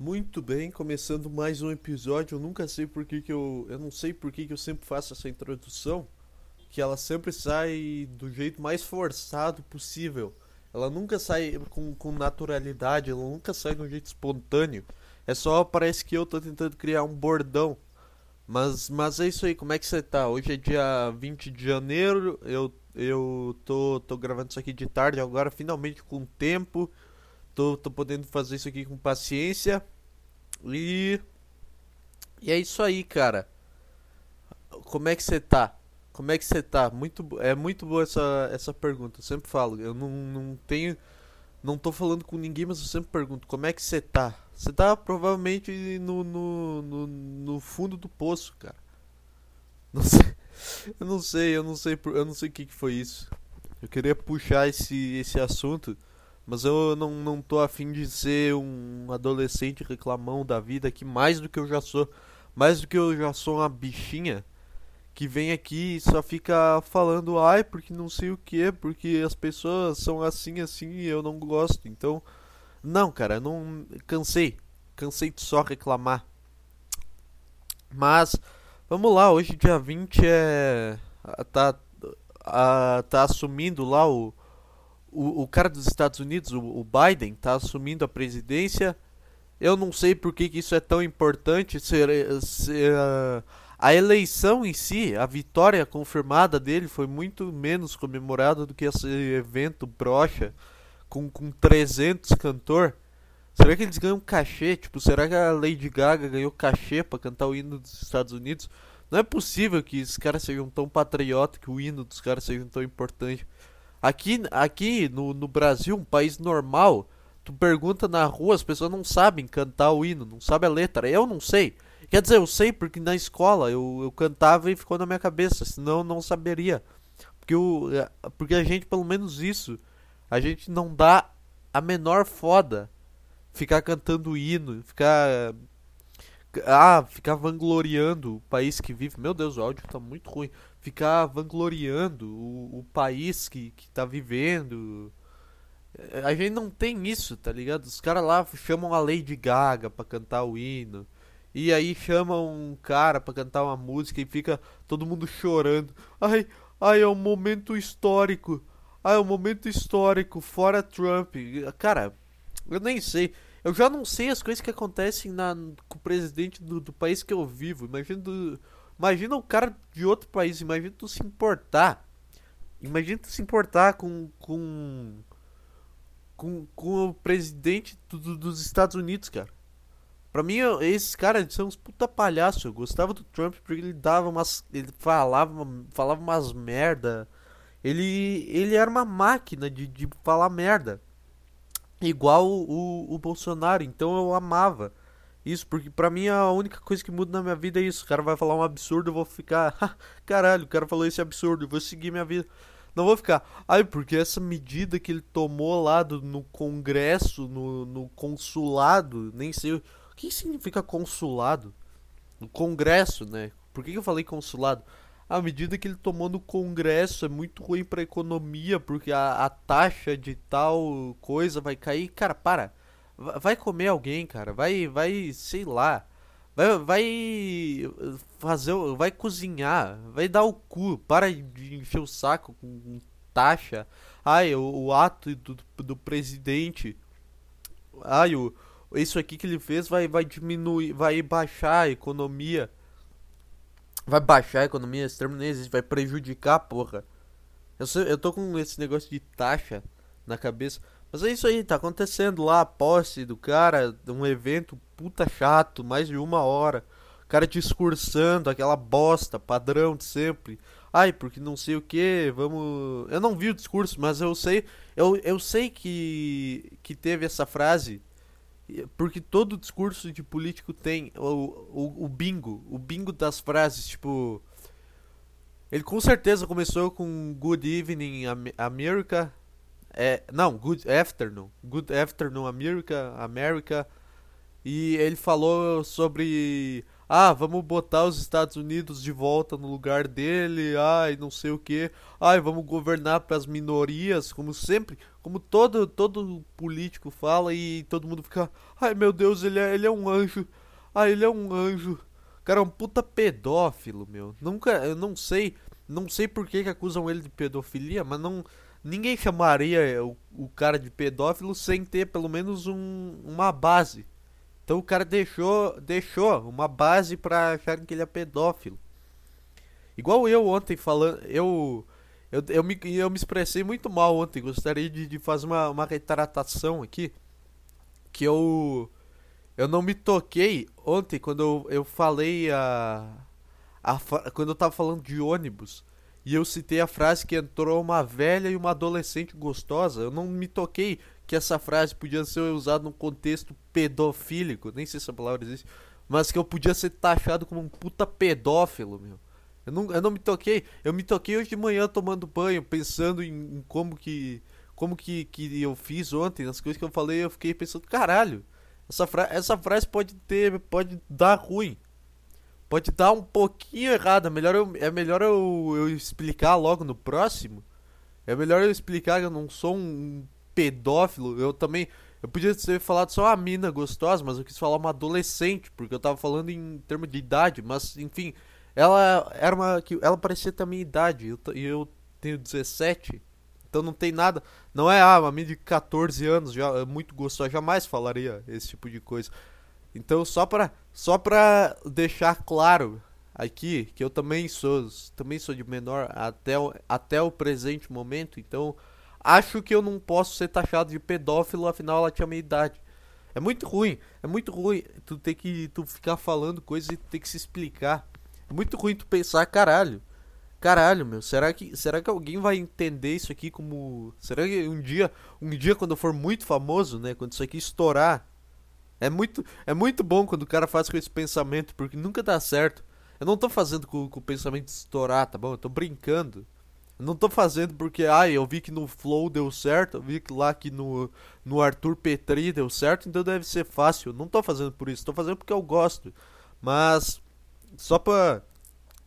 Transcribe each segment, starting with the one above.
Muito bem, começando mais um episódio. Eu nunca sei por que, que eu. Eu não sei por que, que eu sempre faço essa introdução. Que ela sempre sai do jeito mais forçado possível. Ela nunca sai com, com naturalidade, ela nunca sai de um jeito espontâneo. É só parece que eu tô tentando criar um bordão. Mas, mas é isso aí, como é que você tá? Hoje é dia 20 de janeiro, eu, eu tô, tô gravando isso aqui de tarde, agora finalmente com tempo. Tô, tô podendo fazer isso aqui com paciência. E. E é isso aí, cara. Como é que você tá? Como é que você tá? Muito, é muito boa essa, essa pergunta. Eu sempre falo. Eu não, não tenho. Não tô falando com ninguém, mas eu sempre pergunto: como é que você tá? Você tá provavelmente no, no, no, no fundo do poço, cara. Não sei. Eu não sei, eu não sei, eu não sei o que, que foi isso. Eu queria puxar esse, esse assunto mas eu não, não tô afim de ser um adolescente reclamão da vida aqui, mais do que eu já sou. Mais do que eu já sou uma bichinha que vem aqui e só fica falando, ai, porque não sei o que, porque as pessoas são assim, assim e eu não gosto. Então, não, cara, não. Cansei. Cansei de só reclamar. Mas, vamos lá, hoje dia 20 é. Tá, tá assumindo lá o o, o cara dos Estados Unidos, o, o Biden, está assumindo a presidência. Eu não sei por que, que isso é tão importante. Ser, ser, uh, a eleição em si, a vitória confirmada dele foi muito menos comemorada do que esse evento brocha com, com 300 cantor. Será que eles ganham cachê? Tipo, será que a Lady Gaga ganhou cachê para cantar o hino dos Estados Unidos? Não é possível que esses caras sejam tão patriotas, que o hino dos caras seja tão importante. Aqui, aqui no, no Brasil, um país normal, tu pergunta na rua, as pessoas não sabem cantar o hino, não sabem a letra. Eu não sei. Quer dizer, eu sei porque na escola eu, eu cantava e ficou na minha cabeça, senão eu não saberia. Porque, eu, é, porque a gente, pelo menos isso, a gente não dá a menor foda ficar cantando o hino, ficar. Ah, ficar vangloriando o país que vive. Meu Deus, o áudio tá muito ruim ficar vangloriando o, o país que, que tá vivendo. A gente não tem isso, tá ligado? Os caras lá chamam a Lady Gaga pra cantar o hino. E aí chamam um cara pra cantar uma música e fica todo mundo chorando. Ai, ai, é um momento histórico. Ai, é um momento histórico, fora Trump. Cara, eu nem sei. Eu já não sei as coisas que acontecem na, com o presidente do, do país que eu vivo. Imagina do, Imagina o cara de outro país, imagina tu se importar. Imagina tu se importar com. com. com, com o presidente do, dos Estados Unidos, cara. Pra mim, esses caras são uns puta palhaço. Eu gostava do Trump porque ele dava umas. Ele falava, falava umas merda. Ele, ele era uma máquina de, de falar merda. Igual o, o, Bolsonaro. Então eu amava. Isso, porque pra mim a única coisa que muda na minha vida é isso. O cara vai falar um absurdo, eu vou ficar. Caralho, o cara falou esse absurdo, eu vou seguir minha vida. Não vou ficar. Ai, porque essa medida que ele tomou lá do, no Congresso, no, no consulado, nem sei. O que significa consulado? No Congresso, né? Por que eu falei consulado? A medida que ele tomou no Congresso é muito ruim pra economia, porque a, a taxa de tal coisa vai cair. Cara, para. Vai comer alguém, cara. Vai, vai, sei lá. Vai, vai fazer, vai cozinhar, vai dar o cu. Para de encher o saco com taxa. Ai, o, o ato do, do presidente. Ai, o, isso aqui que ele fez vai, vai diminuir, vai baixar a economia. Vai baixar a economia, esse termo existe, vai prejudicar, porra. Eu, sei, eu tô com esse negócio de taxa na cabeça. Mas é isso aí, tá acontecendo lá a posse do cara, um evento puta chato, mais de uma hora. O cara discursando, aquela bosta, padrão de sempre. Ai, porque não sei o que, vamos. Eu não vi o discurso, mas eu sei. Eu, eu sei que, que teve essa frase. Porque todo discurso de político tem o, o, o bingo. O bingo das frases, tipo. Ele com certeza começou com Good Evening America, é, não, Good Afternoon. Good Afternoon America, America. E ele falou sobre ah, vamos botar os Estados Unidos de volta no lugar dele, ai, não sei o que, ai, vamos governar para as minorias, como sempre, como todo todo político fala e todo mundo fica, ai meu Deus, ele é, ele é um anjo, ai, ele é um anjo. Cara, é um puta pedófilo, meu. Nunca, eu não sei, não sei por que, que acusam ele de pedofilia, mas não ninguém chamaria o, o cara de pedófilo sem ter pelo menos um, uma base. Então o cara deixou, deixou uma base para acharem que ele é pedófilo. Igual eu ontem falando, eu eu, eu, me, eu me expressei muito mal ontem. Gostaria de, de fazer uma, uma retratação aqui. Que eu eu não me toquei ontem quando eu, eu falei a, a quando eu tava falando de ônibus e eu citei a frase que entrou uma velha e uma adolescente gostosa. Eu não me toquei que essa frase podia ser usada num contexto pedofílico, nem sei se a palavra existe, mas que eu podia ser taxado como um puta pedófilo, meu. Eu não, eu não me toquei. Eu me toquei hoje de manhã tomando banho, pensando em, em como que como que, que eu fiz ontem, nas coisas que eu falei, eu fiquei pensando, caralho, essa, fra essa frase pode ter, pode dar ruim. Pode dar um pouquinho errado. É melhor eu, é melhor eu, eu explicar logo no próximo. É melhor eu explicar que eu não sou um pedófilo. Eu também. Eu podia ter falado só uma mina gostosa, mas eu quis falar uma adolescente, porque eu tava falando em termos de idade, mas enfim. Ela era uma. Ela parecia ter a minha idade. E eu, eu tenho 17. Então não tem nada. Não é, ah, uma mina de 14 anos, já, é muito gostosa. Jamais falaria esse tipo de coisa. Então só pra, só pra deixar claro aqui que eu também sou também sou de menor até o, até o presente momento, então acho que eu não posso ser taxado de pedófilo, afinal ela tinha minha idade. É muito ruim, é muito ruim tu ter que tu ficar falando coisas e ter que se explicar. É muito ruim tu pensar, caralho. Caralho, meu, será que será que alguém vai entender isso aqui como será que um dia, um dia quando eu for muito famoso, né, quando isso aqui estourar, é muito é muito bom quando o cara faz com esse pensamento, porque nunca dá certo. Eu não tô fazendo com, com o pensamento estourar, tá bom? Eu tô brincando. Não tô fazendo porque, ai, eu vi que no Flow deu certo, eu vi que lá que no, no Arthur Petri deu certo, então deve ser fácil. Não tô fazendo por isso, tô fazendo porque eu gosto. Mas, só pra.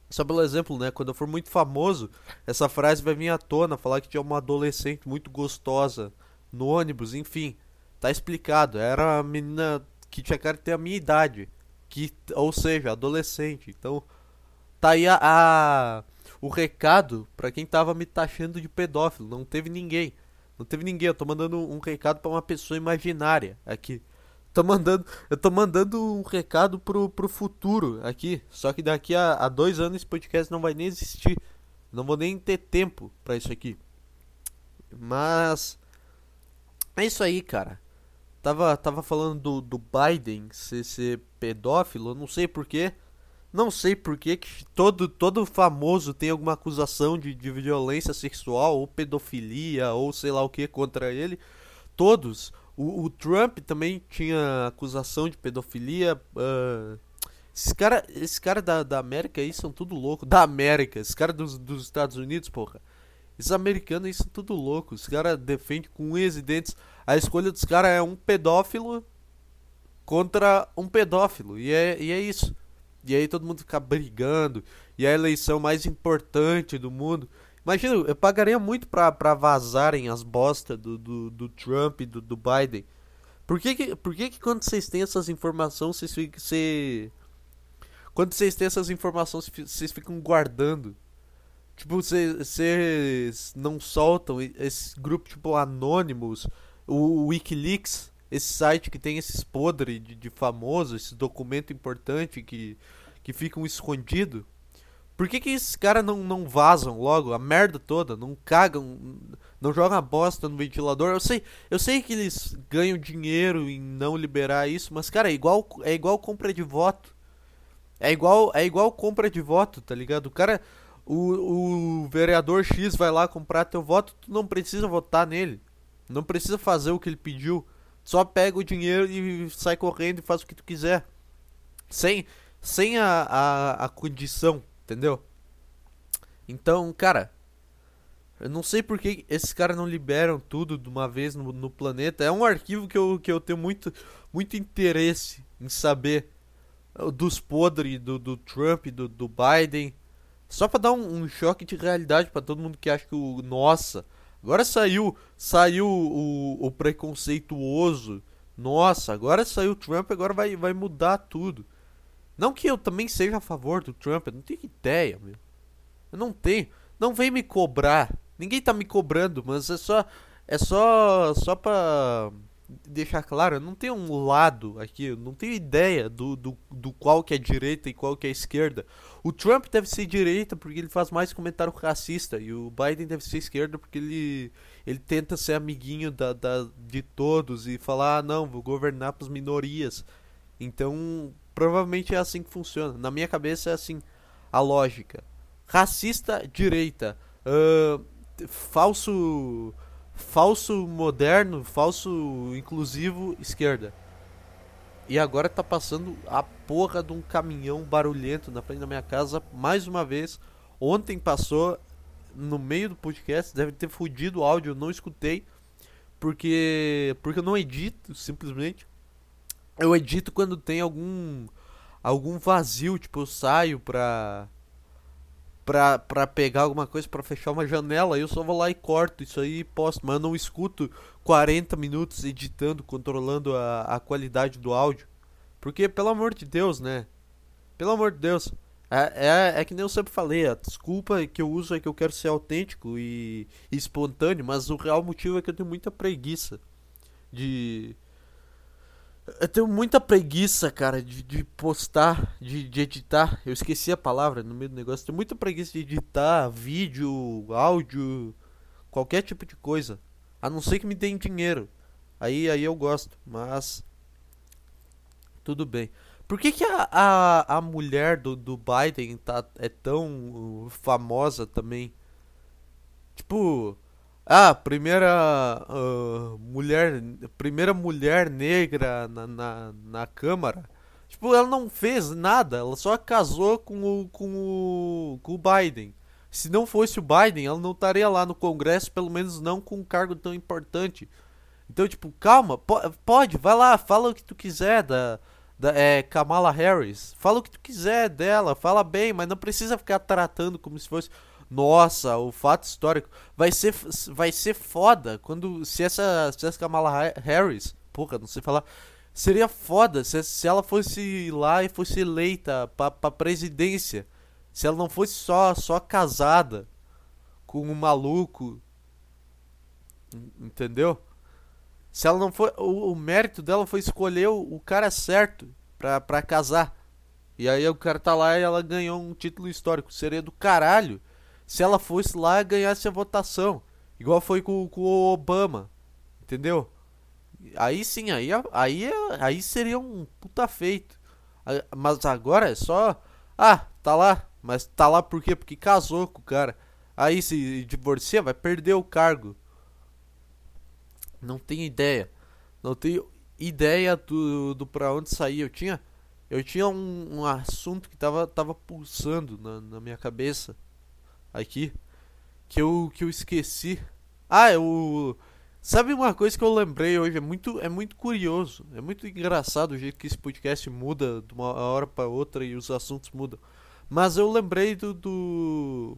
Só pelo exemplo, né? Quando eu for muito famoso, essa frase vai vir à tona, falar que tinha uma adolescente muito gostosa no ônibus, enfim. Tá explicado. Era uma menina que tinha cara de ter a minha idade. Que, ou seja, adolescente. Então, tá aí a, a o recado para quem tava me taxando de pedófilo. Não teve ninguém. Não teve ninguém. Eu tô mandando um recado para uma pessoa imaginária aqui. Tô mandando, eu tô mandando um recado pro, pro futuro aqui. Só que daqui a, a dois anos esse podcast não vai nem existir. Não vou nem ter tempo para isso aqui. Mas. É isso aí, cara. Tava, tava falando do, do Biden ser, ser pedófilo. Eu não sei porquê. Não sei por que todo, todo famoso tem alguma acusação de, de violência sexual ou pedofilia ou sei lá o que contra ele. Todos. O, o Trump também tinha acusação de pedofilia. Uh, esses caras esse cara da, da América aí são tudo louco. Da América, esses caras dos, dos Estados Unidos, porra. Esses americanos aí são tudo loucos. Os caras defendem com unhas e dentes. A escolha dos caras é um pedófilo contra um pedófilo. E é, e é isso. E aí todo mundo fica brigando. E a eleição mais importante do mundo. Imagina, eu pagaria muito pra, pra vazarem as bostas do, do, do Trump e do, do Biden. Por que que, por que que quando vocês têm essas informações, vocês ficam... Cê... Quando vocês têm essas informações, vocês ficam guardando? Tipo, vocês não soltam esse grupo, tipo, anônimos, o Wikileaks esse site que tem esses podres de, de famoso, esse documento importante que, que ficam escondido. Por que, que esses caras não, não vazam logo a merda toda? Não cagam, não jogam a bosta no ventilador? Eu sei, eu sei que eles ganham dinheiro em não liberar isso, mas cara, é igual, é igual compra de voto. É igual, é igual compra de voto, tá ligado? O cara, o, o vereador X vai lá comprar teu voto, tu não precisa votar nele. Não precisa fazer o que ele pediu. Só pega o dinheiro e sai correndo e faz o que tu quiser. Sem, sem a, a, a condição, entendeu? Então, cara, eu não sei por que esses caras não liberam tudo de uma vez no, no, planeta. É um arquivo que eu, que eu tenho muito, muito interesse em saber. dos podres do, do Trump, do, do Biden. Só pra dar um, um choque de realidade para todo mundo que acha que o. Nossa, agora saiu saiu o, o preconceituoso. Nossa, agora saiu o Trump, agora vai, vai mudar tudo. Não que eu também seja a favor do Trump, eu não tenho ideia, meu. Eu não tenho. Não vem me cobrar. Ninguém tá me cobrando, mas é só. É só. Só pra deixar claro, não tenho um lado aqui, não tenho ideia do, do, do qual que é direita e qual que é esquerda. O Trump deve ser direita porque ele faz mais comentário racista e o Biden deve ser esquerda porque ele, ele tenta ser amiguinho da, da, de todos e falar, ah, não, vou governar para as minorias. Então, provavelmente é assim que funciona. Na minha cabeça é assim a lógica. Racista, direita. Uh, falso falso moderno, falso inclusivo, esquerda. E agora tá passando a porra de um caminhão barulhento na frente da minha casa mais uma vez. Ontem passou no meio do podcast, deve ter fudido o áudio, eu não escutei. Porque porque eu não edito, simplesmente. Eu edito quando tem algum algum vazio, tipo eu saio pra pra, pra pegar alguma coisa, para fechar uma janela, eu só vou lá e corto isso aí e posto. Mas eu não escuto 40 minutos editando, controlando a, a qualidade do áudio. Porque, pelo amor de Deus, né? Pelo amor de Deus. É, é, é que nem eu sempre falei, a desculpa que eu uso é que eu quero ser autêntico e, e espontâneo, mas o real motivo é que eu tenho muita preguiça de eu tenho muita preguiça, cara, de, de postar, de, de, editar. Eu esqueci a palavra no meio do negócio. Tenho muita preguiça de editar vídeo, áudio, qualquer tipo de coisa. A não ser que me deem dinheiro. Aí, aí eu gosto, mas. Tudo bem. Por que, que a, a, a mulher do, do Biden tá, é tão famosa também? Tipo, ah, primeira uh, mulher, primeira mulher negra na, na, na Câmara. Tipo, ela não fez nada, ela só casou com o, com o, com o Biden. Se não fosse o Biden, ela não estaria lá no Congresso, pelo menos não com um cargo tão importante. Então, tipo, calma, pode, vai lá, fala o que tu quiser da, da é, Kamala Harris. Fala o que tu quiser dela, fala bem, mas não precisa ficar tratando como se fosse nossa, o fato histórico vai ser vai ser foda quando se essa se essa Kamala Harris, porra, não sei falar, seria foda se, se ela fosse lá e fosse eleita pra, pra presidência. Se ela não fosse só só casada com um maluco. Entendeu? Se ela não foi. O, o mérito dela foi escolher o, o, cara certo pra, pra casar. E aí o cara tá lá e ela ganhou um título histórico. Seria do caralho se ela fosse lá ganhasse a votação. Igual foi com, com o Obama. Entendeu? Aí sim, aí, aí, aí seria um puta feito. Mas agora é só. Ah, tá lá. Mas tá lá por quê? Porque casou com o cara. Aí se divorcia, vai perder o cargo. Não tenho ideia. Não tenho ideia do, do pra onde sair. Eu tinha. Eu tinha um, um assunto que tava, tava pulsando na, na minha cabeça aqui que eu, que eu esqueci. Ah, eu. Sabe uma coisa que eu lembrei hoje? É muito, é muito curioso. É muito engraçado o jeito que esse podcast muda de uma hora para outra e os assuntos mudam. Mas eu lembrei do. do,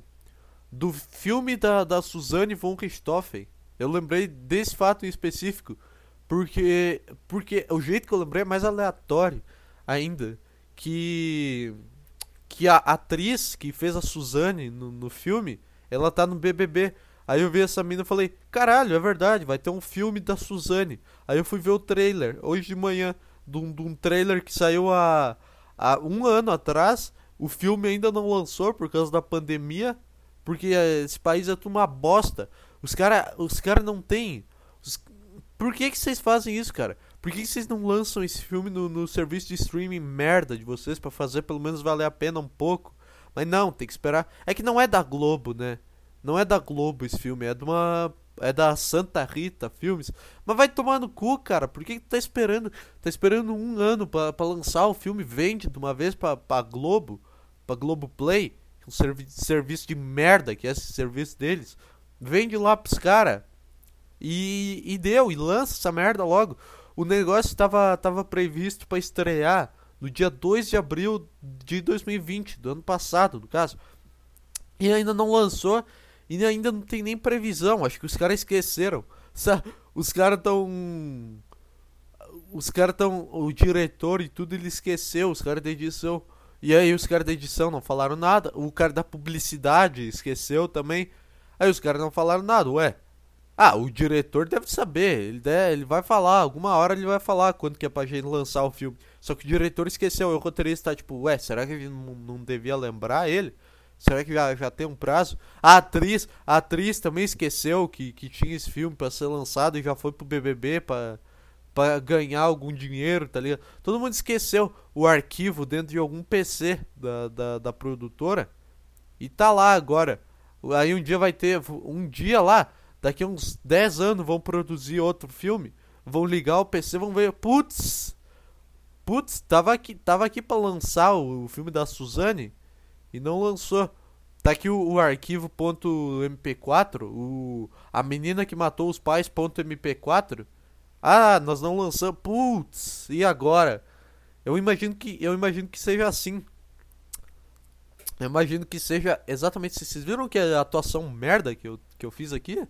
do filme da, da Suzanne von Richthofen. Eu lembrei desse fato em específico. Porque, porque o jeito que eu lembrei é mais aleatório ainda. Que que a atriz que fez a Suzane no, no filme, ela tá no BBB. Aí eu vi essa mina e falei, caralho, é verdade, vai ter um filme da Suzane. Aí eu fui ver o trailer, hoje de manhã, de um, de um trailer que saiu há, há um ano atrás. O filme ainda não lançou por causa da pandemia, porque esse país é tudo uma bosta. Os caras os cara não tem. Os... Por que, que vocês fazem isso, cara? Por que vocês não lançam esse filme no, no serviço de streaming merda de vocês para fazer pelo menos valer a pena um pouco? Mas não, tem que esperar. É que não é da Globo, né? Não é da Globo esse filme, é de uma. É da Santa Rita Filmes. Mas vai tomar no cu, cara. Por que, que tá esperando? Tá esperando um ano para lançar o filme? Vende de uma vez pra, pra Globo, pra Globo Play, um servi serviço de merda que é esse serviço deles. Vende lá pros caras. E, e deu, e lança essa merda logo. O negócio estava tava previsto para estrear no dia 2 de abril de 2020, do ano passado, no caso. E ainda não lançou e ainda não tem nem previsão. Acho que os caras esqueceram. Os caras tão os caras tão o diretor e tudo ele esqueceu, os caras da edição. E aí os caras da edição não falaram nada. O cara da publicidade esqueceu também. Aí os caras não falaram nada. Ué, ah, o diretor deve saber, ele, deve, ele vai falar, alguma hora ele vai falar quando que é pra gente lançar o filme. Só que o diretor esqueceu, o roteirista tá tipo, ué, será que não, não devia lembrar ele? Será que já, já tem um prazo? A atriz, a atriz também esqueceu que, que tinha esse filme para ser lançado e já foi pro BBB pra, pra ganhar algum dinheiro, tá ligado? Todo mundo esqueceu o arquivo dentro de algum PC da, da, da produtora e tá lá agora. Aí um dia vai ter, um dia lá daqui a uns 10 anos vão produzir outro filme, vão ligar o PC, vão ver, putz, putz, tava aqui, tava aqui para lançar o, o, filme da Suzane e não lançou. Tá aqui o, o arquivo .mp4, o a menina que matou os pais .mp4. Ah, nós não lançamos. Putz, e agora? Eu imagino que eu imagino que seja assim. Eu imagino que seja exatamente. Vocês viram que a atuação merda que eu, que eu fiz aqui?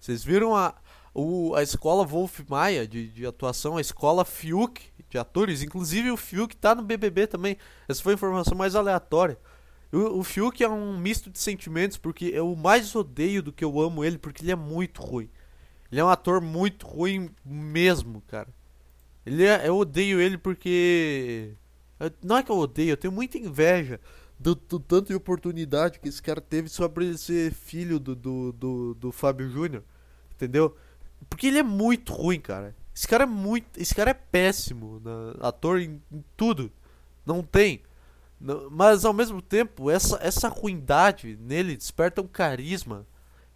Vocês viram a, o, a escola Wolf Maia de, de atuação, a escola Fiuk de atores, inclusive o Fiuk tá no BBB também. Essa foi a informação mais aleatória. O, o Fiuk é um misto de sentimentos, porque eu mais odeio do que eu amo ele, porque ele é muito ruim. Ele é um ator muito ruim mesmo, cara. Ele é, eu odeio ele porque. Não é que eu odeio, eu tenho muita inveja do, do, tanto de oportunidade que esse cara teve sobre ele ser filho do, do, do, do Fábio Júnior. Entendeu? Porque ele é muito ruim, cara. Esse cara é muito. Esse cara é péssimo. Né? Ator em, em, tudo. Não tem. Mas ao mesmo tempo, essa, essa ruindade nele desperta um carisma.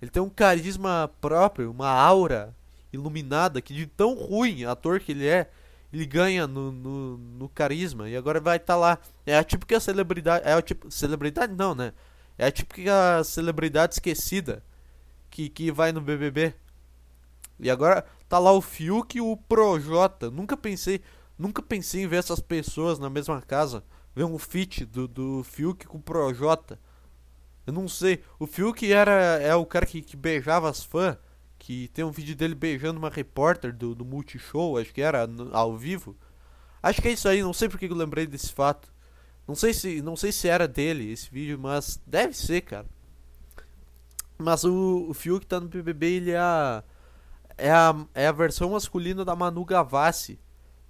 Ele tem um carisma próprio, uma aura iluminada que de tão ruim ator que ele é, ele ganha no, no, no carisma e agora vai estar tá lá. É a típica celebridade. É a tipo. Celebridade não, né? É a típica celebridade esquecida que, que vai no BBB. E agora tá lá o Fiuk e o Projota. Nunca pensei. Nunca pensei em ver essas pessoas na mesma casa. Ver um feat do, do Fiuk com o Projota. Eu não sei. O Fiuk era é o cara que, que beijava as fãs que tem um vídeo dele beijando uma repórter do, do Multishow, acho que era no, ao vivo. Acho que é isso aí, não sei porque eu lembrei desse fato. Não sei se não sei se era dele esse vídeo, mas deve ser, cara. Mas o, o Fiuk tá no BBB, ele é a, é a, é a versão masculina da Manu Gavassi,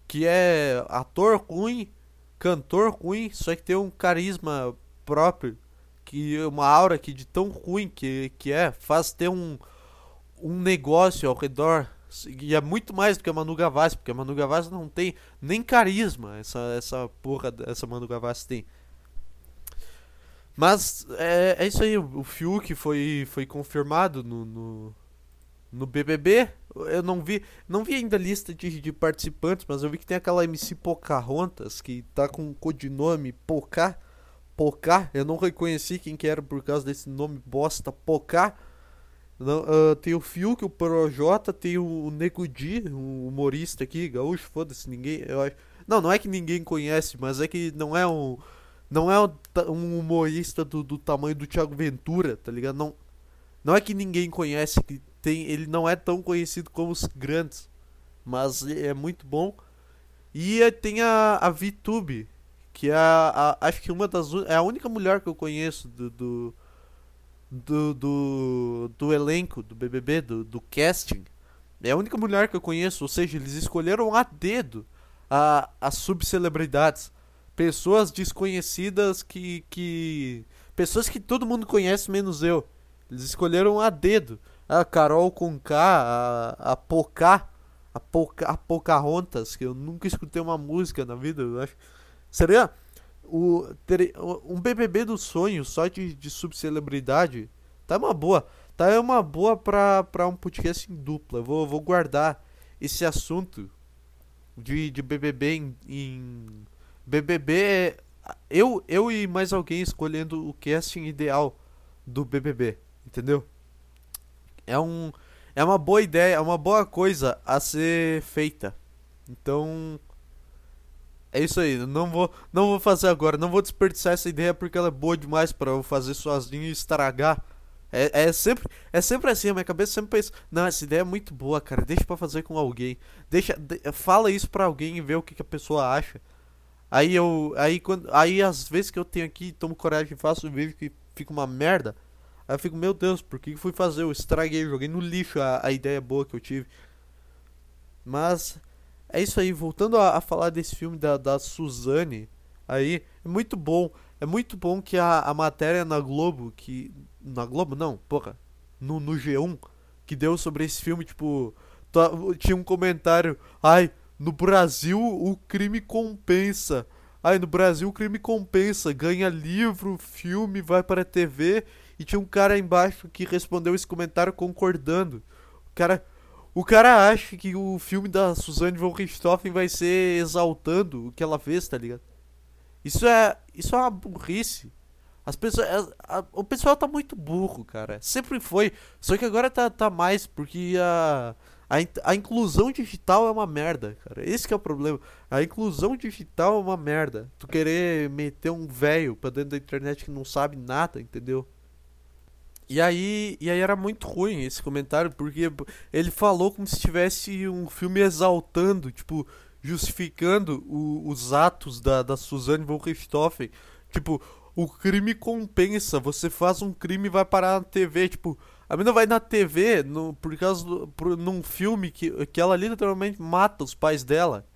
que é ator ruim, cantor ruim, só que tem um carisma próprio, que uma aura que de tão ruim que, que é, faz ter um, um negócio ao redor. E é muito mais do que a Manu Gavassi, porque a Manu Gavassi não tem nem carisma, essa, essa porra, essa Manu Gavassi tem. Mas é, é isso aí, o Fiuk foi, foi confirmado no, no, no, BBB. Eu não vi não vi ainda a lista de, de participantes, mas eu vi que tem aquela MC Pocahontas, que tá com o codinome Pocá. Pocá, eu não reconheci quem que era por causa desse nome bosta Pocá. Não, uh, tem o Fiuk, o Projota, tem o, Nego Di, um humorista aqui, gaúcho, foda-se, ninguém. Eu acho, não, não é que ninguém conhece, mas é que não é um. Não é um, um humorista do, do tamanho do Thiago Ventura, tá ligado? Não, não é que ninguém conhece, que tem, ele não é tão conhecido como os grandes, mas é muito bom. E tem a, a VTube, que é a, a, acho que uma das é a única mulher que eu conheço do, do do, do, do elenco do BBB, do, do casting. É a única mulher que eu conheço, ou seja, eles escolheram a dedo a, as subcelebridades. Pessoas desconhecidas que, que. Pessoas que todo mundo conhece, menos eu. Eles escolheram a dedo. A Carol com K, a, a Pocá, a, Poca, a Pocahontas, que eu nunca escutei uma música na vida, eu acho. Seria o, ter, um BBB do sonho só de, de subcelebridade tá uma boa. Tá é uma boa pra, pra um podcast em dupla. vou, vou guardar esse assunto de, de BBB em, em BBB. Eu, eu e mais alguém escolhendo o casting ideal do BBB, entendeu? É um é uma boa ideia, é uma boa coisa a ser feita. Então, É isso aí, não vou, não vou fazer agora, não vou desperdiçar essa ideia porque ela é boa demais para eu fazer sozinho e estragar. É, é, sempre, é sempre assim, a minha cabeça sempre pensa, não, essa ideia é muito boa, cara, deixa pra fazer com alguém. Deixa, de, fala isso pra alguém e vê o que, que, a pessoa acha. Aí eu, aí quando, aí às vezes que eu tenho aqui, tomo coragem e faço o vídeo que fica uma merda, aí eu fico, meu Deus, por que, que fui fazer? Eu estraguei, joguei no lixo a, a ideia boa que eu tive. Mas é isso aí, voltando a, a falar desse filme da, da Suzane, aí, é muito bom. É muito bom que a, a matéria na Globo, que. Na Globo não, porra. No, no G1, que deu sobre esse filme, tipo. Tinha um comentário. Ai, no Brasil o crime compensa. Ai, no Brasil o crime compensa. Ganha livro, filme, vai para a TV. E tinha um cara embaixo que respondeu esse comentário concordando. O cara o cara acha que o filme da Suzanne von Richthofen vai ser exaltando o que ela fez, tá ligado? Isso é, isso é uma burrice. As pessoas, a, a, o pessoal tá muito burro, cara. Sempre foi. Só que agora tá, tá mais, porque a, a, a inclusão digital é uma merda, cara. Esse é o problema. A inclusão digital é uma merda. Tu querer meter um velho pra dentro da internet que não sabe nada, entendeu? E aí, e aí era muito ruim esse comentário, porque ele falou como se tivesse um filme exaltando, tipo, justificando o, os atos da, da Suzanne von Richthofen. Tipo, o crime compensa, você faz um crime e vai parar na TV, tipo, a menina vai na TV no, por causa do, por, num filme que, que ela literalmente mata os pais dela.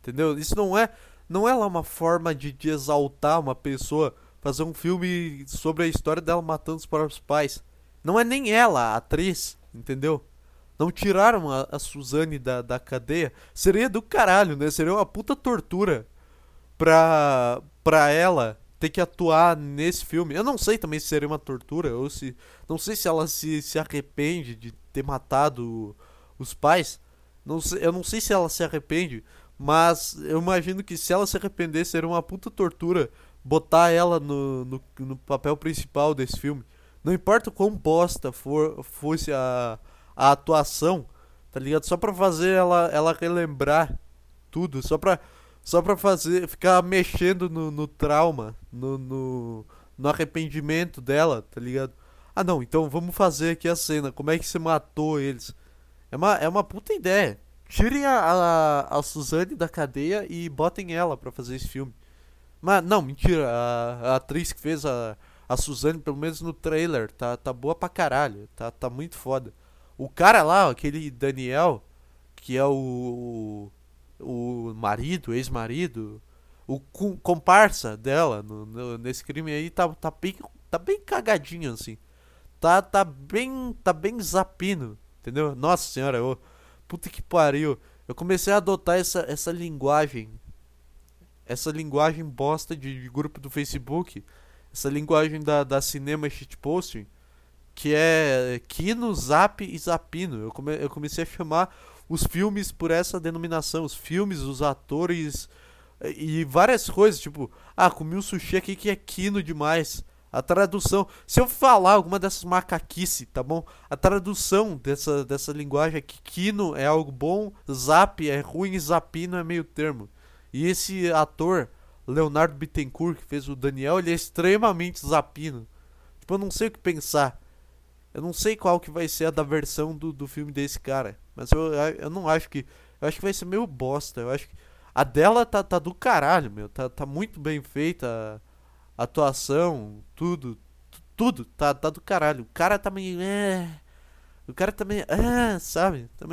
Entendeu? Isso não é não é lá uma forma de, de exaltar uma pessoa fazer um filme sobre a história dela matando os próprios pais. Não é nem ela, a atriz, entendeu? Não tiraram a, a Suzane da, da cadeia. Seria do caralho, né? Seria uma puta tortura pra, pra ela ter que atuar nesse filme. Eu não sei também se seria uma tortura ou se. Não sei se ela se, se arrepende de ter matado os pais. Não sei, eu não sei se ela se arrepende, mas eu imagino que se ela se arrepender seria uma puta tortura botar ela no, no, no, papel principal desse filme. Não importa o quão bosta for, fosse a, a atuação, tá ligado? Só pra fazer ela, ela relembrar tudo, só pra, só pra fazer, ficar mexendo no, no trauma, no, no, no arrependimento dela, tá ligado? Ah não, então vamos fazer aqui a cena, como é que você matou eles? É uma, é uma puta ideia. Tirem a, a, a Suzane da cadeia e botem ela pra fazer esse filme. Mas, não, mentira. A, a, atriz que fez a, a Suzane, pelo menos no trailer, tá, tá boa pra caralho. Tá, tá muito foda. O cara lá, aquele Daniel, que é o. O, o marido, ex-marido, o comparsa dela no, no, nesse crime aí, tá, tá, bem, tá bem cagadinho assim. Tá, tá bem. Tá bem zapino. Entendeu? Nossa senhora, eu, puta que pariu. Eu comecei a adotar essa, essa linguagem essa linguagem bosta de, de, grupo do Facebook, essa linguagem da, da cinema shitposting, que é Kino, Zap e Zapino. Eu, come, eu comecei a chamar os filmes por essa denominação, os filmes, os atores e várias coisas, tipo, ah, comi um sushi aqui que é Kino demais. A tradução, se eu falar alguma dessas macaquice, tá bom? A tradução dessa, dessa linguagem é que Kino é algo bom, Zap é ruim e Zapino é meio termo. E esse ator, Leonardo Bittencourt, que fez o Daniel, ele é extremamente zapino. Tipo, eu não sei o que pensar. Eu não sei qual que vai ser a da versão do, do filme desse cara. Mas eu, eu não acho que. Eu acho que vai ser meio bosta. Eu acho que. A dela tá, tá do caralho, meu. Tá, tá muito bem feita. A atuação, tudo. Tudo. Tá, tá do caralho. O cara tá. É, o cara tá. É, sabe? Tá.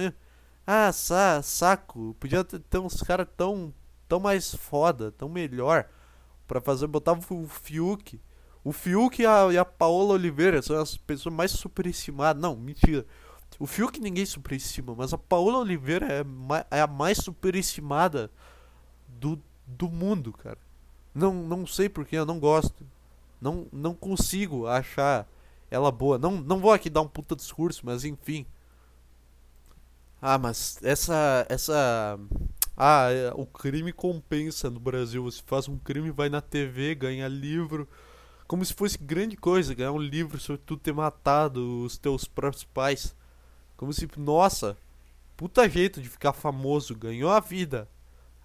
Ah, sa, saco. Podia ter, ter uns caras tão tão mais foda, tão melhor para fazer. Botava o Fiuk. O Fiuk e a, e a Paola Oliveira são as pessoas mais superestimadas. Não, mentira. O Fiuk ninguém superestima, mas a Paola Oliveira é, é a mais superestimada do, do mundo, cara. Não, não sei porque eu não gosto. Não, não consigo achar ela boa. Não, não vou aqui dar um puta discurso, mas enfim. Ah, mas essa essa ah, é, o crime compensa no Brasil. Você faz um crime, vai na TV, ganha livro. Como se fosse grande coisa ganhar um livro sobre tu ter matado os teus próprios pais. Como se, nossa, puta jeito de ficar famoso, ganhou a vida.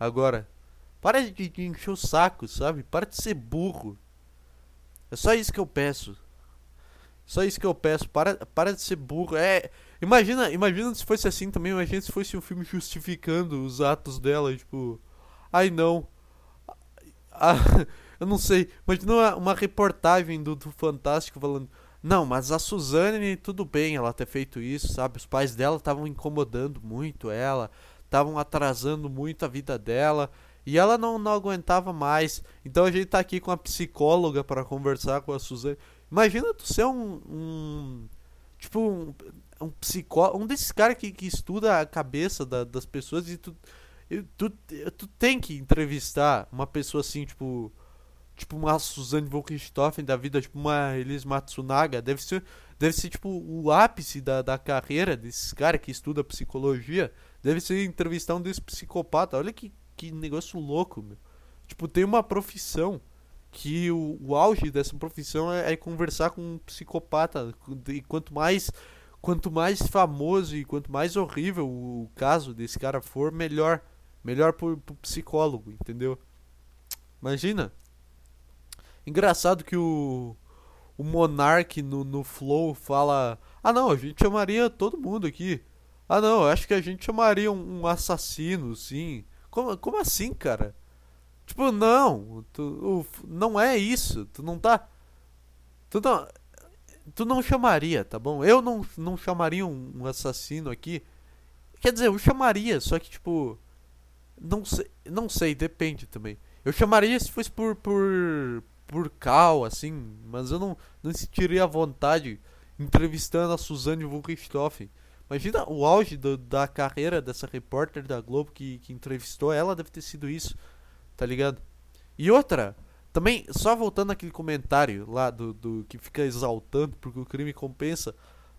Agora, Para de, encher o saco, sabe? Para de ser burro. É só isso que eu peço. Só isso que eu peço. Para, para de ser burro. É. Imagina, imagina se fosse assim também. Imagina se fosse um filme justificando os atos dela. Tipo. Ai não. Ah, eu não sei. Imagina uma, uma reportagem do, do Fantástico falando. Não, mas a Suzane, tudo bem ela ter feito isso, sabe? Os pais dela estavam incomodando muito ela, estavam atrasando muito a vida dela. E ela não, não aguentava mais. Então a gente tá aqui com a psicóloga para conversar com a Suzane. Imagina tu ser um. um tipo, um, um psicólogo. Um desses caras que, que estuda a cabeça da, das pessoas e tu, e tu. Tu tem que entrevistar uma pessoa assim, tipo. Tipo uma Suzane von Richthofen da vida, tipo uma Elise Matsunaga. Deve ser, deve ser tipo o ápice da, da carreira desses caras que estuda psicologia. Deve ser entrevistar um desses psicopatas. Olha que que negócio louco, meu. Tipo, tem uma profissão que o, o auge dessa profissão é, é, conversar com um psicopata. E quanto mais quanto mais famoso e quanto mais horrível o caso desse cara for, melhor. Melhor pro, pro psicólogo, entendeu? Imagina. Engraçado que o, o Monark no, no Flow fala: Ah, não, a gente chamaria todo mundo aqui. Ah, não, acho que a gente chamaria um, um assassino, sim. Como, como assim, cara? Tipo, não, tu, não é isso. Tu não tá. Tu não, tu não chamaria, tá bom? Eu não, não chamaria um, um assassino aqui. Quer dizer, eu chamaria, só que tipo. Não sei, não sei, depende também. Eu chamaria se fosse por por por cal, assim, mas eu não não sentiria a vontade entrevistando a Suzane von Richthofen. Imagina o auge do, da carreira dessa repórter da Globo que, que entrevistou ela, deve ter sido isso, tá ligado? E outra, também, só voltando aquele comentário lá do, do que fica exaltando porque o crime compensa.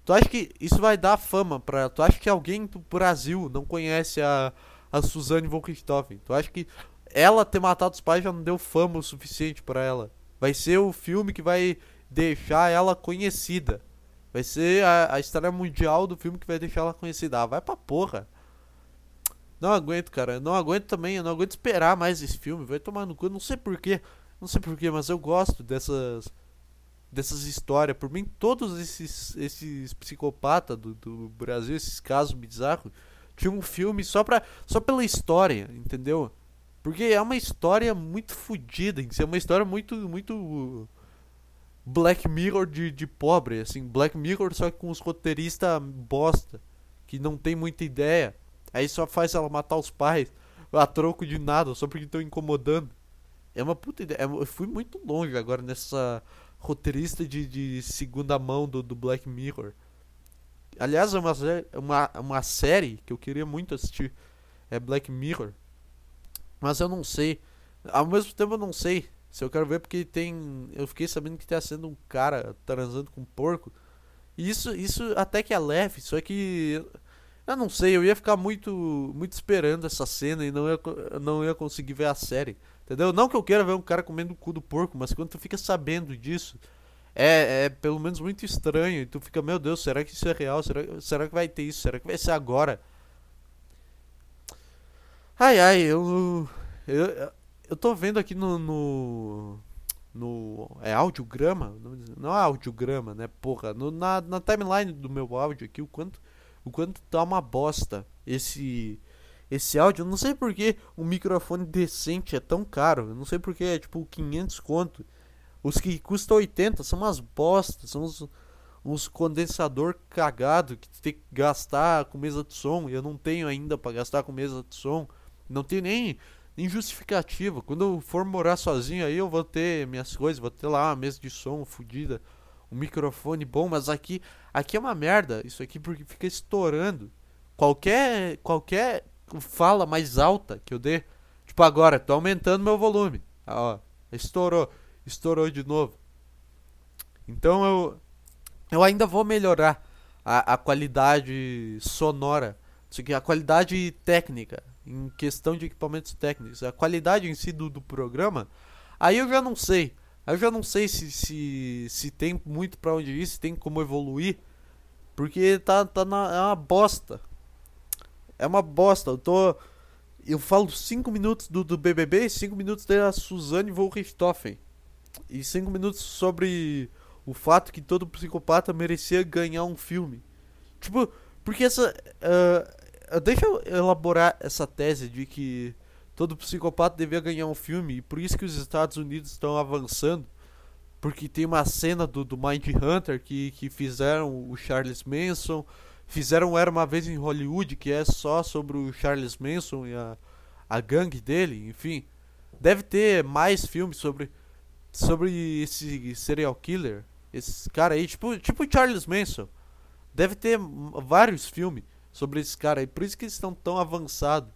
Tu acha que isso vai dar fama pra. Tu acha que alguém do Brasil não conhece a, a Suzane von Richthofen? Tu acha que ela ter matado os pais já não deu fama o suficiente para ela? Vai ser o filme que vai deixar ela conhecida. Vai ser a, a história mundial do filme que vai deixar ela conhecida. Ah, vai pra porra. Não aguento, cara. Não aguento também. Eu não aguento esperar mais esse filme. Vai tomar no cu. Não sei porquê. Não sei porquê, mas eu gosto dessas. Dessas histórias. Por mim, todos esses, esses psicopatas do, do Brasil, esses casos bizarros, tinha um filme só, pra, só pela história, entendeu? Porque é uma história muito fodida. É uma história muito. muito Black Mirror de, de pobre, assim, Black Mirror só que com os roteiristas bosta, que não tem muita ideia. Aí só faz ela matar os pais a troco de nada, só porque estão incomodando. É uma puta ideia. É, eu fui muito longe agora nessa roteirista de, de segunda mão do, do Black Mirror. Aliás, é uma, uma, uma série que eu queria muito assistir. É Black Mirror. Mas eu não sei. Ao mesmo tempo eu não sei se eu quero ver porque tem. Eu fiquei sabendo que tá sendo um cara transando com um porco. E isso, isso até que é leve, só que. Eu não sei, eu ia ficar muito muito esperando essa cena e não ia, não ia conseguir ver a série. Entendeu? Não que eu queira ver um cara comendo o cu do porco, mas quando tu fica sabendo disso, é, é pelo menos muito estranho. E tu fica, meu Deus, será que isso é real? Será, será que vai ter isso? Será que vai ser agora? Ai ai, eu. eu eu tô vendo aqui no, no. no é audiograma? Não é audiograma, né? Porra. No, na, na timeline do meu áudio aqui, o quanto, o quanto tá uma bosta esse. Esse áudio, eu não sei porque um microfone decente é tão caro. Eu não sei porque é tipo 500 conto. Os que custam 80 são umas bostas, são uns, uns condensador cagado que tem que gastar com mesa de som. Eu não tenho ainda para gastar com mesa de som. Não tenho nem injustificativa. Quando eu for morar sozinho aí eu vou ter minhas coisas, vou ter lá uma mesa de som fodida, um microfone bom, mas aqui aqui é uma merda, isso aqui porque fica estourando. Qualquer qualquer fala mais alta que eu dê, tipo agora, tô aumentando meu volume. Ó, estourou, estourou de novo. Então eu eu ainda vou melhorar a, a qualidade sonora, a qualidade técnica em questão de equipamentos técnicos, a qualidade em si do, do programa, aí eu já não sei. Aí eu já não sei se, se, se tem muito para onde ir, se tem como evoluir, porque tá, tá na, é uma bosta. É uma bosta. Eu tô. eu falo 5 minutos do, do BBB e 5 minutos da Suzane von Richthofen. E 5 minutos sobre o fato que todo psicopata merecia ganhar um filme. Tipo, porque essa. Uh, deixa eu elaborar essa tese de que todo psicopata devia ganhar um filme. E por isso que os Estados Unidos estão avançando. Porque tem uma cena do, do Mind Hunter que, que fizeram o Charles Manson. Fizeram Era Uma Vez em Hollywood, que é só sobre o Charles Manson e a, a gangue dele, enfim. Deve ter mais filmes sobre, sobre esse serial killer. Esse cara aí, tipo, tipo Charles Manson. Deve ter vários filmes sobre esse cara aí. Por isso que eles estão tão avançados.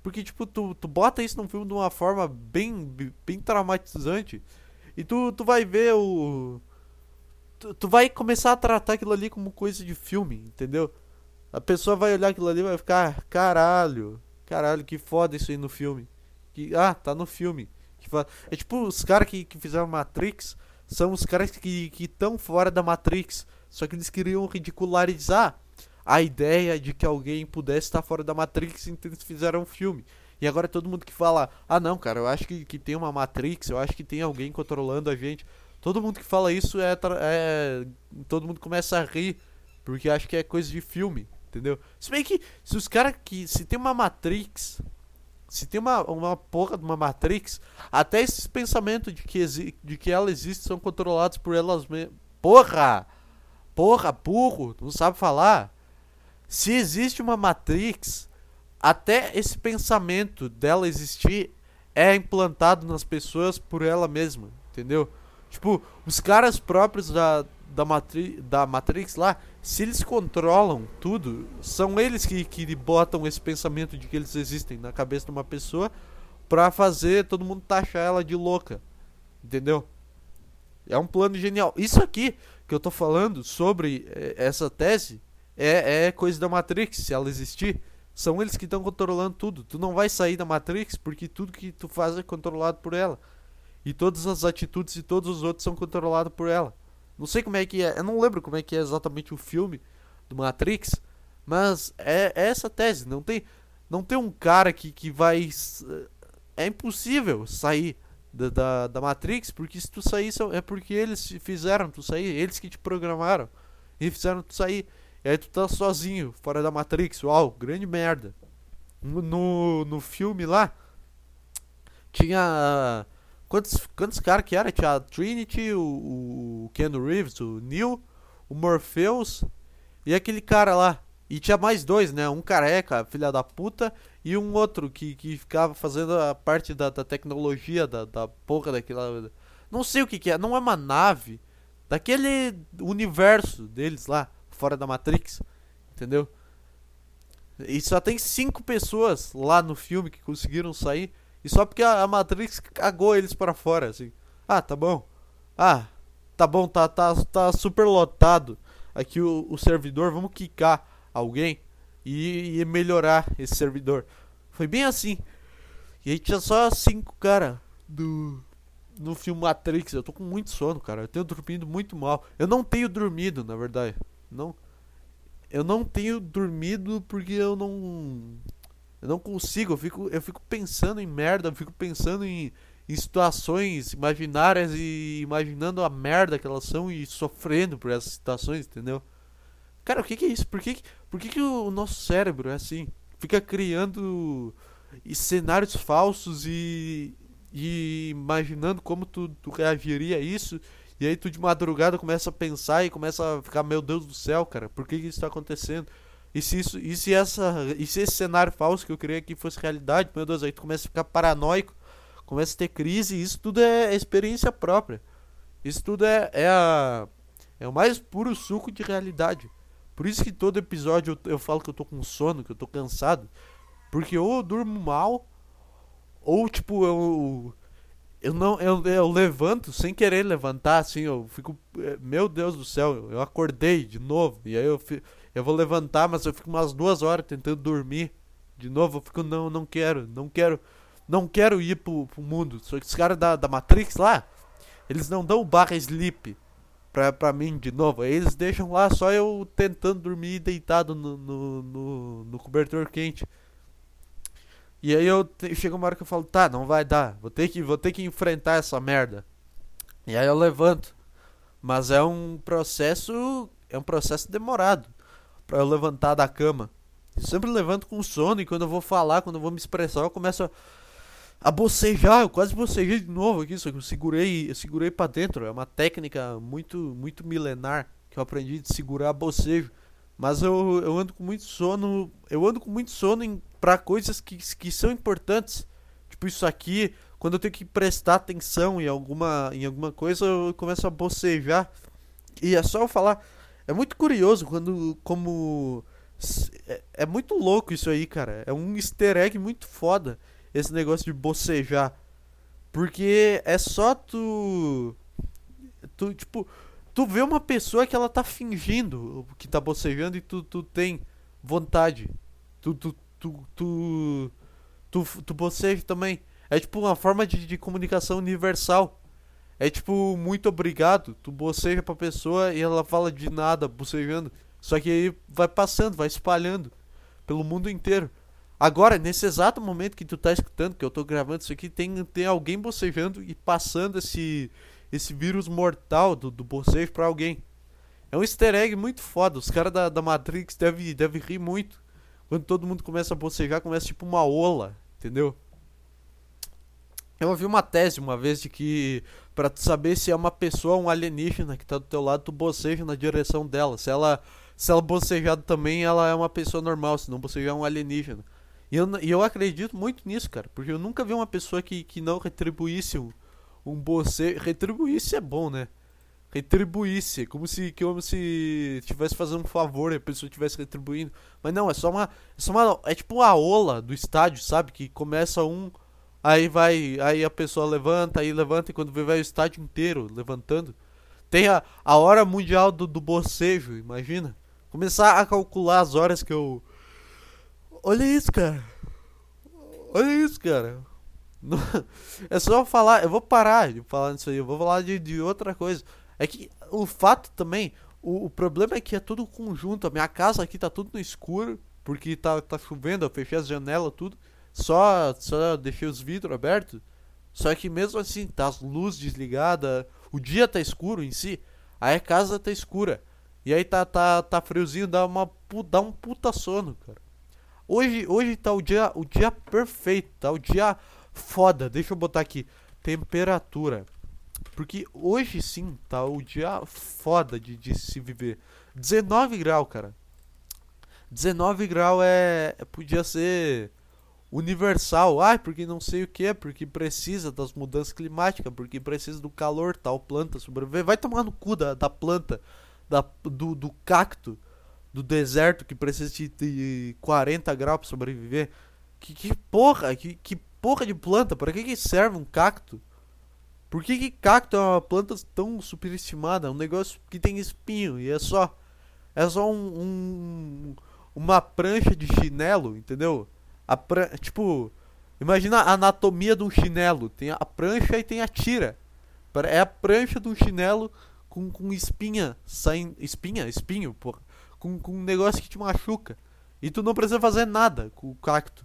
Porque, tipo, tu, tu bota isso num filme de uma forma bem, bem traumatizante. E tu, tu vai ver o. Tu, tu vai começar a tratar aquilo ali como coisa de filme, entendeu? A pessoa vai olhar aquilo ali e vai ficar, caralho, caralho, que foda isso aí no filme. Que, ah, tá no filme. É tipo os caras que, que fizeram Matrix são os caras que estão fora da Matrix. Só que eles queriam ridicularizar a ideia de que alguém pudesse estar fora da Matrix, então eles fizeram um filme. E agora todo mundo que fala, ah não, cara, eu acho que, que tem uma Matrix, eu acho que tem alguém controlando a gente. Todo mundo que fala isso é, é. Todo mundo começa a rir, porque acha que é coisa de filme, entendeu? Se bem que, se os caras que. Se tem uma Matrix, se tem uma, uma porra de uma Matrix, até esses pensamentos de que, de que ela existe são controlados por elas mesmas. Porra! Porra, burro, não sabe falar. Se existe uma Matrix, até esse pensamento dela existir é implantado nas pessoas por ela mesma, entendeu? Tipo, os caras próprios da, da, Matri da Matrix lá, se eles controlam tudo, são eles que, que botam esse pensamento de que eles existem na cabeça de uma pessoa pra fazer todo mundo taxar ela de louca. Entendeu? É um plano genial. Isso aqui que eu tô falando sobre eh, essa tese é, é coisa da Matrix, se ela existir. São eles que estão controlando tudo. Tu não vai sair da Matrix porque tudo que tu faz é controlado por ela. E todas as atitudes e todos os outros são controlados por ela. Não sei como é que é, eu não lembro como é que é exatamente o filme do Matrix, mas é, é essa tese, não tem não tem um cara que, que vai é impossível sair da, da, da Matrix, porque se tu sair é porque eles fizeram tu sair, eles que te programaram e fizeram tu sair. E aí tu tá sozinho, fora da Matrix, uau, grande merda. No, no filme lá, tinha Quantos, quantos caras que era? Tinha a Trinity, o, o Keanu Reeves, o Neil, o Morpheus e aquele cara lá. E tinha mais dois, né? Um careca, filha da puta, e um outro que, que ficava fazendo a parte da, da tecnologia, da, da porra daquela. Não sei o que, que é, não é uma nave. Daquele universo deles lá, fora da Matrix. Entendeu? E só tem cinco pessoas lá no filme que conseguiram sair. E só porque a, a Matrix cagou eles para fora, assim. Ah, tá bom. Ah, tá bom, tá, tá, tá super lotado aqui o, o servidor. Vamos quicar alguém e, e melhorar esse servidor. Foi bem assim. E aí tinha só cinco, cara, do. No filme Matrix. Eu tô com muito sono, cara. Eu tenho dormido muito mal. Eu não tenho dormido, na verdade. Não. Eu não tenho dormido porque eu não. Eu não consigo, eu fico, eu fico pensando em merda, eu fico pensando em, em situações imaginárias e imaginando a merda que elas são e sofrendo por essas situações, entendeu? Cara, o que, que é isso? Por que, por que, que o nosso cérebro é assim? Fica criando cenários falsos e, e imaginando como tu, tu reagiria a isso. E aí tu de madrugada começa a pensar e começa a ficar, meu Deus do céu, cara, por que, que isso está acontecendo? E se, isso, e, se essa, e se esse cenário falso que eu queria que fosse realidade, meu Deus, aí tu começa a ficar paranoico, começa a ter crise, isso tudo é experiência própria. Isso tudo é, é, a, é o mais puro suco de realidade. Por isso que todo episódio eu, eu falo que eu tô com sono, que eu tô cansado. Porque ou eu durmo mal, ou tipo, eu. Eu não. Eu, eu levanto sem querer levantar, assim, eu fico. Eh, meu Deus do céu, eu acordei de novo. E aí eu eu vou levantar, mas eu fico umas duas horas tentando dormir. De novo, eu fico, não, não quero, não quero, não quero ir pro, pro mundo. Só que os caras da, da Matrix lá, eles não dão barra sleep pra, pra mim de novo. Eles deixam lá só eu tentando dormir deitado no, no, no, no cobertor quente. E aí eu te, chega uma hora que eu falo, tá, não vai dar, vou ter que, vou ter que enfrentar essa merda. E aí eu levanto. Mas é um processo, é um processo demorado para eu levantar da cama. Eu sempre levanto com sono e quando eu vou falar, quando eu vou me expressar, eu começo a, a bocejar. Eu quase bocejei de novo aqui, só que eu segurei, eu segurei para dentro. É uma técnica muito, muito milenar que eu aprendi de segurar bocejo. Mas eu, eu ando com muito sono. Eu ando com muito sono para coisas que, que são importantes. Tipo isso aqui. Quando eu tenho que prestar atenção em alguma, em alguma coisa, eu começo a bocejar. E é só eu falar. É muito curioso quando. Como. É, é muito louco isso aí, cara. É um easter egg muito foda. Esse negócio de bocejar. Porque é só tu. Tu, tipo tu vê uma pessoa que ela tá fingindo que tá bocejando e tu, tu tem vontade. Tu, tu, tu, tu, tu, tu boceja também. É tipo uma forma de, de comunicação universal. É tipo, muito obrigado. Tu boceja pra pessoa e ela fala de nada, bocejando. Só que aí vai passando, vai espalhando pelo mundo inteiro. Agora, nesse exato momento que tu tá escutando, que eu tô gravando isso aqui, tem, tem alguém bocejando e passando esse, esse vírus mortal do, do bocejo pra alguém. É um easter egg muito foda. Os caras da, da Matrix devem deve rir muito. Quando todo mundo começa a bocejar, começa tipo uma ola, entendeu? Eu ouvi uma tese uma vez de que para tu saber se é uma pessoa um alienígena que tá do teu lado, tu boceja na direção dela. Se ela se ela bocejar também, ela é uma pessoa normal, se não bocejar é um alienígena. E eu, e eu acredito muito nisso, cara, porque eu nunca vi uma pessoa que, que não retribuísse um, um bocejo. Retribuísse é bom, né? Retribuísse, como se como se estivesse fazendo um favor e a pessoa estivesse retribuindo. Mas não, é só uma. É só uma. É tipo uma ola do estádio, sabe? Que começa um. Aí vai. Aí a pessoa levanta, aí levanta e quando vê vai o estádio inteiro levantando. Tem a, a hora mundial do, do bocejo, imagina. Começar a calcular as horas que eu. Olha isso, cara. Olha isso, cara. é só falar, eu vou parar de falar nisso aí, eu vou falar de, de outra coisa. É que o fato também, o, o, problema é que é tudo conjunto. A minha casa aqui tá tudo no escuro, porque tá, tá chovendo, eu fechei as janelas, tudo. Só, só deixei os vidros abertos. Só que mesmo assim, tá as luzes desligadas, o dia tá escuro em si, aí a casa tá escura. E aí tá, tá, tá friozinho, dá, uma, dá um puta sono, cara. Hoje, hoje tá o dia, o dia perfeito, tá? O dia foda. Deixa eu botar aqui. Temperatura. Porque hoje sim tá o dia foda de, de se viver. 19 graus, cara. 19 graus é. Podia ser universal. Ai, porque não sei o que, porque precisa das mudanças climáticas, porque precisa do calor, tal planta sobreviver. Vai tomar no cu da, da planta, da, do, do cacto, do deserto que precisa de, de 40 graus para sobreviver. Que, que porra, que, que porra de planta? Para que, que serve um cacto? Por que, que cacto é uma planta tão superestimada? É um negócio que tem espinho e é só. É só um, um uma prancha de chinelo, entendeu? A pran tipo, imagina a anatomia de um chinelo. Tem a prancha e tem a tira. É a prancha de um chinelo com, com espinha saindo. Espinha? Espinho, porra. Com, com um negócio que te machuca. E tu não precisa fazer nada com o cacto.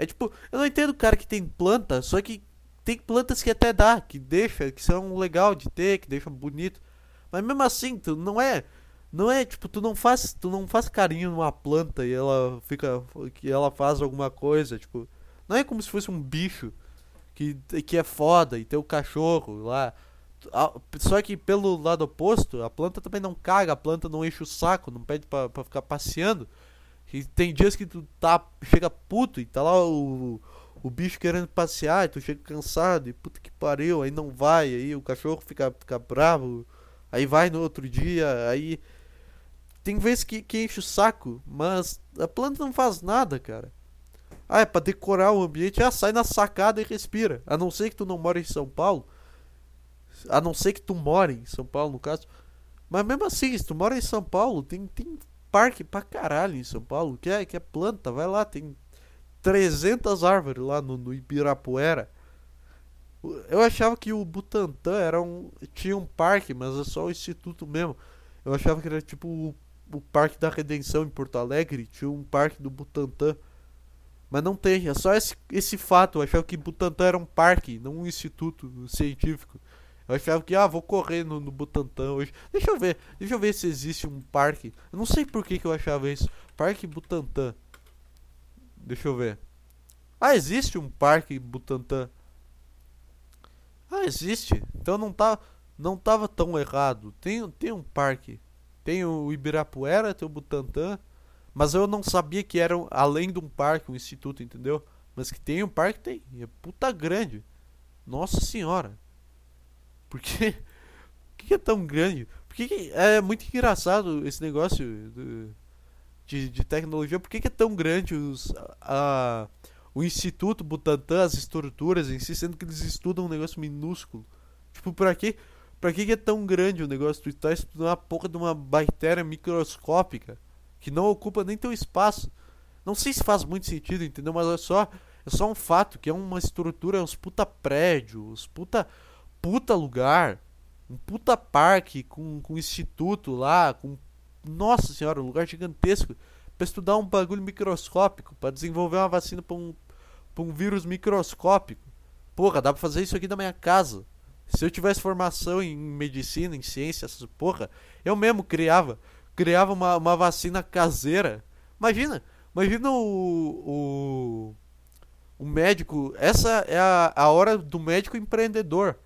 É tipo, eu não entendo o cara que tem planta, só que tem plantas que até dá, que deixa, que são legal de ter, que deixam bonito. Mas mesmo assim, tu não é, não é tipo, tu não faz, tu não faz carinho numa planta e ela fica que ela faz alguma coisa, tipo, não é como se fosse um bicho que que é foda e tem o cachorro lá. Só que pelo lado oposto, a planta também não caga, a planta não enche o saco, não pede pra, pra ficar passeando. E tem dias que tu tá, chega puto e tá lá o, o bicho querendo passear, e tu chega cansado e puta que pariu, aí não vai, aí o cachorro fica, fica bravo, aí vai no outro dia, aí. Tem vezes que, que enche o saco, mas a planta não faz nada, cara. Ah, é pra decorar o ambiente, ah, sai na sacada e respira. A não ser que tu não mora em São Paulo. A não ser que tu mora em São Paulo, no caso. Mas mesmo assim, se tu mora em São Paulo, tem, tem parque pra caralho em São Paulo. Que é, que é planta, vai lá, tem 300 árvores lá no, no Ibirapuera. Eu achava que o Butantã era um. tinha um parque, mas é só o instituto mesmo. Eu achava que era tipo o, o Parque da Redenção em Porto Alegre, tinha um parque do Butantã. Mas não tem, é só esse, esse fato. Eu achava que Butantan era um parque, não um instituto científico. Eu achava que, ah, vou correr no, no Butantan hoje. Deixa eu ver, deixa eu ver se existe um parque. Eu não sei por que, que eu achava isso. Parque Butantan. Deixa eu ver. Ah, existe um parque Butantan. Ah, existe. Então não tá, não tava tão errado. Tem, tem um parque. Tem o Ibirapuera, tem o Butantan. Mas eu não sabia que era além de um parque, um instituto, entendeu? Mas que tem um parque, tem. É puta grande. Nossa senhora. Por que, Por que é tão grande? Por que, é muito engraçado esse negócio de, de tecnologia? Por que, é tão grande os, a, o Instituto Butantan, as estruturas em si, sendo que eles estudam um negócio minúsculo? Tipo, pra que, pra que, é tão grande o negócio? Tu tá estudando uma porra de uma bactéria microscópica que não ocupa nem teu espaço. Não sei se faz muito sentido, entendeu? Mas é só, é só um fato que é uma estrutura, uns puta prédios, puta, puta lugar, um puta parque com, com instituto lá, com. Nossa senhora, um lugar gigantesco para estudar um bagulho microscópico, para desenvolver uma vacina para um, pra um vírus microscópico. Porra, dá pra fazer isso aqui da minha casa. Se eu tivesse formação em medicina, em ciência, essas porra, eu mesmo criava criava uma, uma vacina caseira. Imagina, imagina o, o, o médico. Essa é a, a hora do médico empreendedor.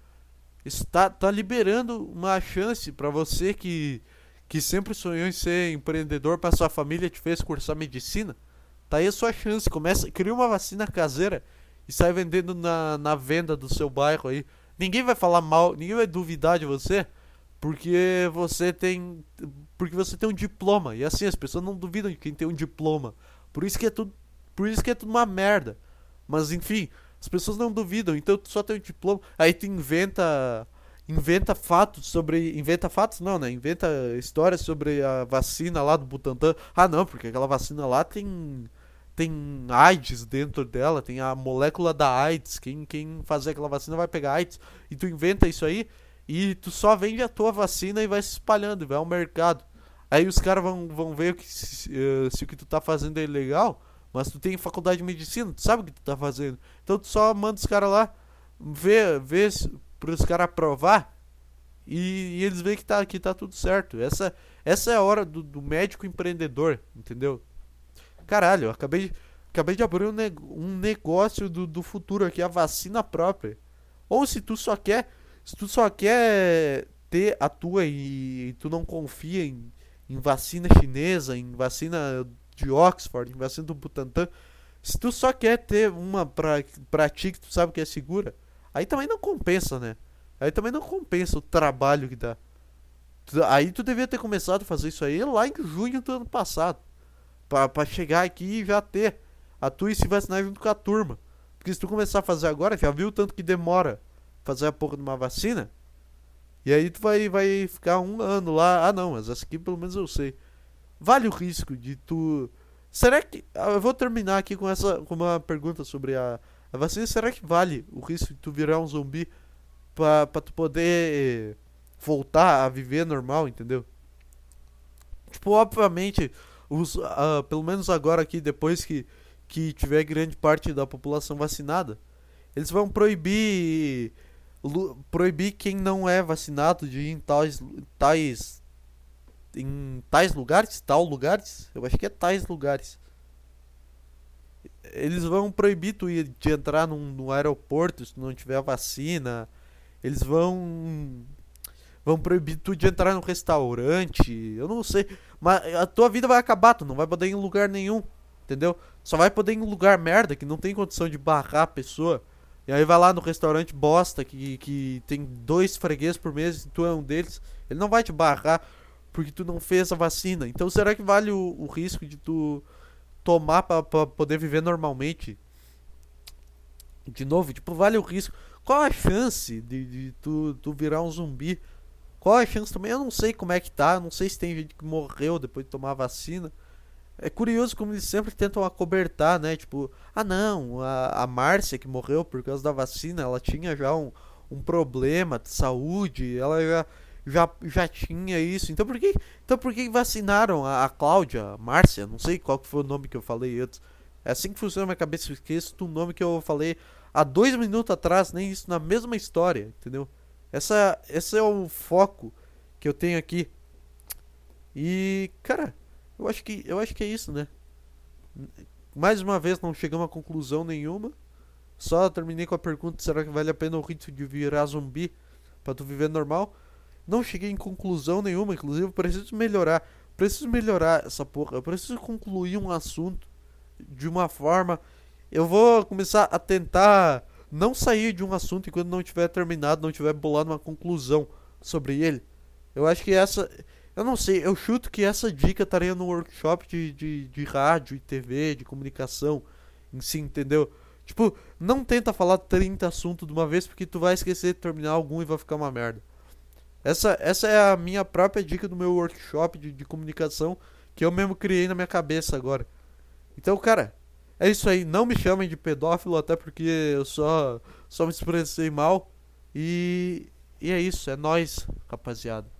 Está tá liberando uma chance para você que, que sempre sonhou em ser empreendedor, para sua família te fez cursar medicina. Tá aí a sua chance. Começa, cria uma vacina caseira e sai vendendo na, na venda do seu bairro aí. Ninguém vai falar mal, ninguém vai duvidar de você. Porque você tem. Porque você tem um diploma. E assim, as pessoas não duvidam de quem tem um diploma. Por isso que é tudo. Por isso que é tudo uma merda. Mas enfim, as pessoas não duvidam, então tu só tem um diploma. Aí tu inventa. Inventa fatos sobre. Inventa fatos não, né? Inventa histórias sobre a vacina lá do Butantan. Ah não, porque aquela vacina lá tem. Tem AIDS dentro dela, tem a molécula da AIDS. Quem, quem fazer aquela vacina vai pegar AIDS. E tu inventa isso aí e tu só vende a tua vacina e vai se espalhando, vai ao mercado. Aí os caras vão, vão ver que, se, uh, se o que tu tá fazendo é ilegal, mas tu tem faculdade de medicina, tu sabe o que tu tá fazendo. Então tu só manda os caras lá, ver, ver pros caras aprovar e, e, eles veem que tá, que tá tudo certo. Essa, essa é a hora do, do médico empreendedor, entendeu? Caralho, acabei de, acabei de abrir um, ne um negócio do, do futuro aqui, a vacina própria. Ou se tu só quer se tu só quer ter a tua e, e tu não confia em, em vacina chinesa, em vacina de Oxford, em vacina do Butantan, se tu só quer ter uma pra, pra ti que tu sabe que é segura, aí também não compensa, né? Aí também não compensa o trabalho que dá. Aí tu devia ter começado a fazer isso aí lá em junho do ano passado. Pra, chegar aqui e já ter a tua e se vacinar junto com a turma. Porque se tu começar a fazer agora, já viu o tanto que demora fazer a porra de uma vacina. E aí tu vai, vai ficar um ano lá. Ah não, mas essa aqui pelo menos eu sei. Vale o risco de tu. Será que. Ah, eu vou terminar aqui com essa com uma pergunta sobre a, a vacina. Será que vale o risco de tu virar um zumbi pra, pra tu poder voltar a viver normal, entendeu? Tipo, obviamente, os, uh, pelo menos agora aqui, depois que, que tiver grande parte da população vacinada, eles vão proibir proibir quem não é vacinado de ir em tais, tais em tais lugares, tal lugares, eu acho que é tais lugares. Eles vão proibir tu de entrar num, no aeroporto se não tiver vacina. Eles vão vão proibir tu de entrar no restaurante. Eu não sei, mas a tua vida vai acabar, tu não vai poder ir em lugar nenhum, entendeu? Só vai poder ir em lugar merda que não tem condição de barrar a pessoa. E aí vai lá no restaurante bosta que, que tem dois fregueses por mês e tu é um deles. Ele não vai te barrar porque tu não fez a vacina. Então será que vale o, o risco de tu tomar para poder viver normalmente? De novo, tipo, vale o risco. Qual a chance de, de tu, tu virar um zumbi? Qual a chance também? Eu não sei como é que tá. Não sei se tem gente que morreu depois de tomar a vacina. É curioso como eles sempre tentam acobertar, né? Tipo, ah não, a, a Márcia que morreu por causa da vacina, ela tinha já um, um problema de saúde, ela já, já, já tinha isso. Então por que, então por que vacinaram a, a Cláudia, a Márcia, não sei qual que foi o nome que eu falei antes. É assim que funciona a minha cabeça. Eu esqueço do nome que eu falei há dois minutos atrás, nem isso, na mesma história, entendeu? Essa, esse é o foco que eu tenho aqui. E, cara, eu acho que, eu acho que é isso, né? Mais uma vez não chegamos a conclusão nenhuma. Só terminei com a pergunta: será que vale a pena o risco de virar zumbi para tu viver normal? Não cheguei em conclusão nenhuma, inclusive preciso melhorar. Preciso melhorar essa porra. Eu preciso concluir um assunto de uma forma. Eu vou começar a tentar não sair de um assunto enquanto não tiver terminado, não tiver bolado uma conclusão sobre ele. Eu acho que essa. Eu não sei, eu chuto que essa dica estaria no workshop de, de, de rádio e TV, de comunicação em si, entendeu? Tipo, não tenta falar 30 assuntos de uma vez porque tu vai esquecer de terminar algum e vai ficar uma merda. Essa, essa é a minha própria dica do meu workshop de, de comunicação que eu mesmo criei na minha cabeça agora. Então, cara, é isso aí. Não me chamem de pedófilo, até porque eu só, só me expressei mal. E, e é isso, é nós, rapaziada.